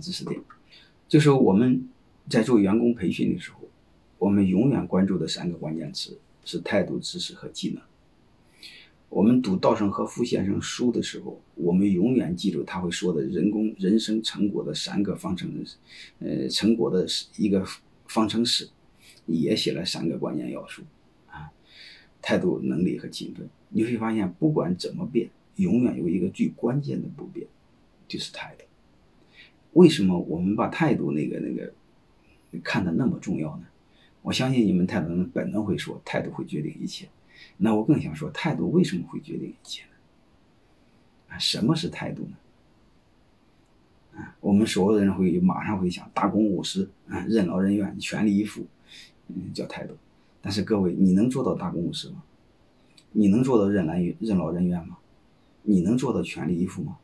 知识点，就是我们在做员工培训的时候，我们永远关注的三个关键词是态度、知识和技能。我们读稻盛和夫先生书的时候，我们永远记住他会说的人工人生成果的三个方程，呃，成果的一个方程式，也写了三个关键要素啊，态度、能力和勤奋。你会发现，不管怎么变，永远有一个最关键的不变，就是态度。为什么我们把态度那个那个看得那么重要呢？我相信你们态度本能会说，态度会决定一切。那我更想说，态度为什么会决定一切呢？啊，什么是态度呢？啊，我们所有人会马上会想大公无私啊，任劳任怨，全力以赴，嗯，叫态度。但是各位，你能做到大公无私吗？你能做到任劳任劳任怨吗？你能做到全力以赴吗？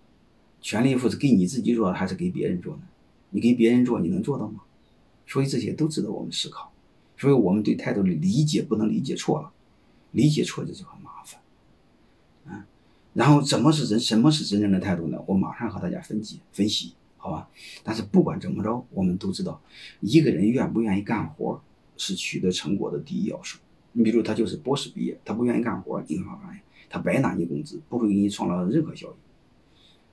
全力以赴是给你自己做还是给别人做呢？你给别人做，你能做到吗？所以这些都值得我们思考。所以我们对态度的理解不能理解错了。理解错了就很麻烦，啊，然后怎么是真什么是真正的态度呢？我马上和大家分解分析，好吧？但是不管怎么着，我们都知道，一个人愿不愿意干活是取得成果的第一要素。你比如他就是博士毕业，他不愿意干活，你会发现他白拿你工资，不会给你创造任何效益。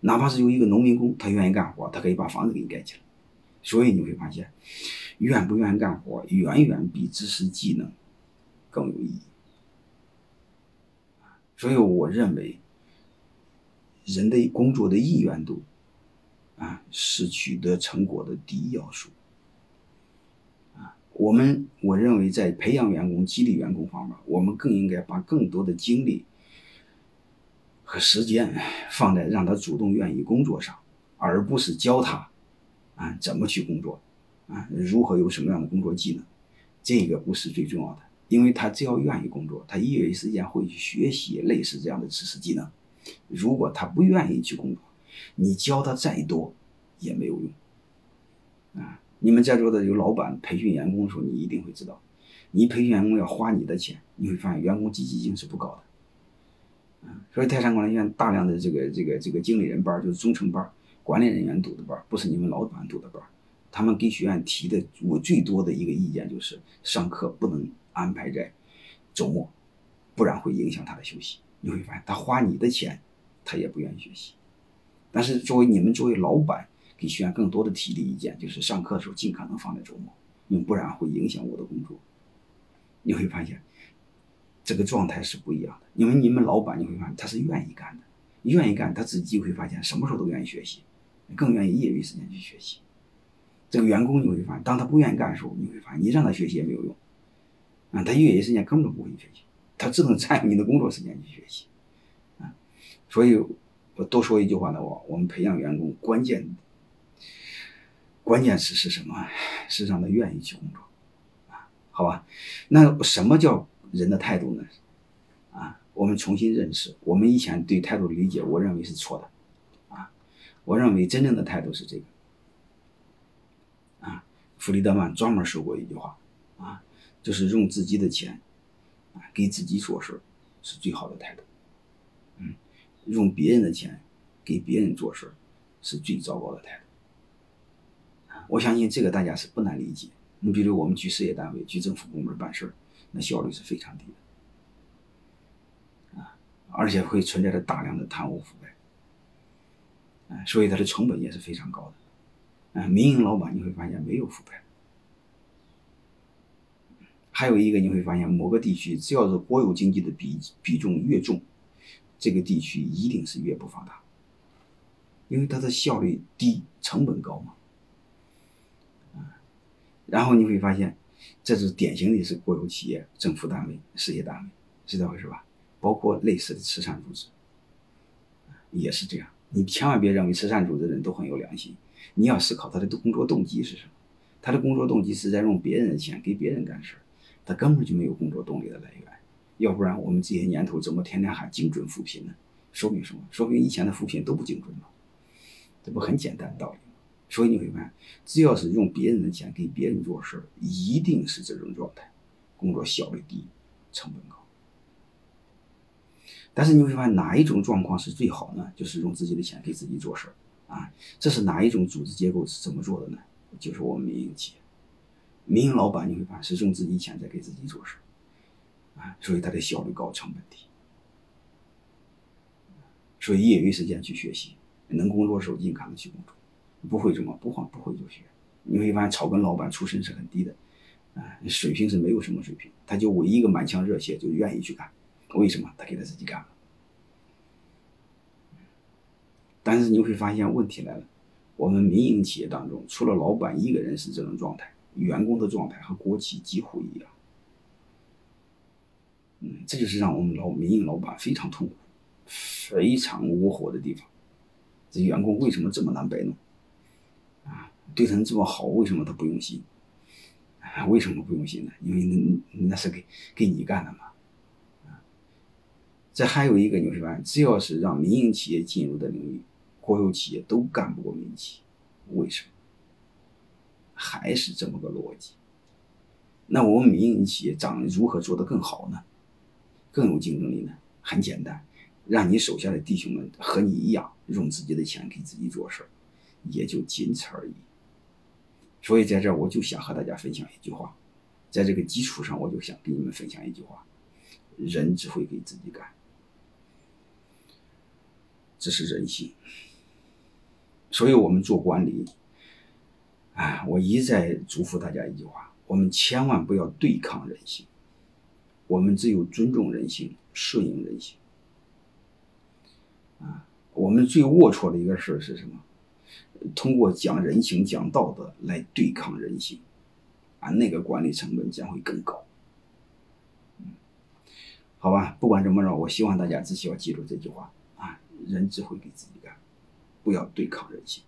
哪怕是有一个农民工，他愿意干活，他可以把房子给你盖起来。所以你会发现，愿不愿意干活远远比知识技能更有意义。所以我认为，人的工作的意愿度，啊，是取得成果的第一要素。啊，我们我认为在培养员工、激励员工方面，我们更应该把更多的精力和时间放在让他主动愿意工作上，而不是教他，啊，怎么去工作，啊，如何有什么样的工作技能，这个不是最重要的。因为他只要愿意工作，他业余时间会去学习类似这样的知识技能。如果他不愿意去工作，你教他再多也没有用。啊，你们在座的有老板培训员工的时候，你一定会知道，你培训员工要花你的钱，你会发现员工积极性是不高的。所以泰山管理学院大量的这个这个这个经理人班就是中层班，管理人员读的班，不是你们老板读的班。他们给学院提的我最多的一个意见就是上课不能。安排在周末，不然会影响他的休息。你会发现，他花你的钱，他也不愿意学习。但是作为你们作为老板，给学员更多的提的意见就是上课的时候尽可能放在周末，因为不然会影响我的工作。你会发现，这个状态是不一样的。因为你们老板你会发现他是愿意干的，愿意干他自己会发现什么时候都愿意学习，更愿意业余时间去学习。这个员工你会发现，当他不愿意干的时候，你会发现你让他学习也没有用。啊，他业余时间根本不会学习，他只能占用你的工作时间去学习，啊，所以我多说一句话呢，我我们培养员工关键关键词是什么？是让他愿意去工作，啊，好吧？那什么叫人的态度呢？啊，我们重新认识，我们以前对态度的理解，我认为是错的，啊，我认为真正的态度是这个，啊，弗里德曼专门说过一句话，啊。就是用自己的钱，啊，给自己做事是最好的态度。嗯，用别人的钱给别人做事是最糟糕的态度。我相信这个大家是不难理解。你比如我们去事业单位、去政府部门办事那效率是非常低的，啊，而且会存在着大量的贪污腐败，啊，所以它的成本也是非常高的。啊，民营老板你会发现没有腐败。还有一个你会发现，某个地区只要是国有经济的比比重越重，这个地区一定是越不发达，因为它的效率低，成本高嘛。啊，然后你会发现，这是典型的是国有企业、政府单位、事业单位，是这回事吧？包括类似的慈善组织，也是这样。你千万别认为慈善组织的人都很有良心，你要思考他的工作动机是什么？他的工作动机是在用别人的钱给别人干事。他根本就没有工作动力的来源，要不然我们这些年头怎么天天喊精准扶贫呢？说明什么？说明以前的扶贫都不精准嘛？这不很简单的道理？所以你会发现，只要是用别人的钱给别人做事，一定是这种状态，工作效率低，成本高。但是你会发现哪一种状况是最好呢？就是用自己的钱给自己做事啊，这是哪一种组织结构是怎么做的呢？就是我们民营企业，民营老板你会发现是用自己钱在给自己做事啊，所以他的效率高，成本低。所以业余时间去学习，能工作的时候尽可能去工作，不会什么不慌不会就学。你会发现草根老板出身是很低的，啊，水平是没有什么水平，他就唯一一个满腔热血就愿意去干，为什么？他给他自己干了。但是你会发现问题来了，我们民营企业当中，除了老板一个人是这种状态，员工的状态和国企几乎一样。嗯，这就是让我们老民营老板非常痛苦、非常窝火的地方。这员工为什么这么难摆弄？啊，对他这么好，为什么他不用心？啊，为什么不用心呢？因为那那是给给你干的嘛。啊，这还有一个你会发现，只要是让民营企业进入的领域。国有企业都干不过民企，为什么？还是这么个逻辑。那我们民营企业长如何做得更好呢？更有竞争力呢？很简单，让你手下的弟兄们和你一样，用自己的钱给自己做事也就仅此而已。所以在这儿，我就想和大家分享一句话，在这个基础上，我就想给你们分享一句话：人只会给自己干，这是人性。所以我们做管理，啊，我一再嘱咐大家一句话：我们千万不要对抗人性，我们只有尊重人性、顺应人性。啊，我们最龌龊的一个事是什么？通过讲人情、讲道德来对抗人性，啊，那个管理成本将会更高。好吧，不管怎么着，我希望大家只需要记住这句话：啊，人只会给自己干。不要对抗人性。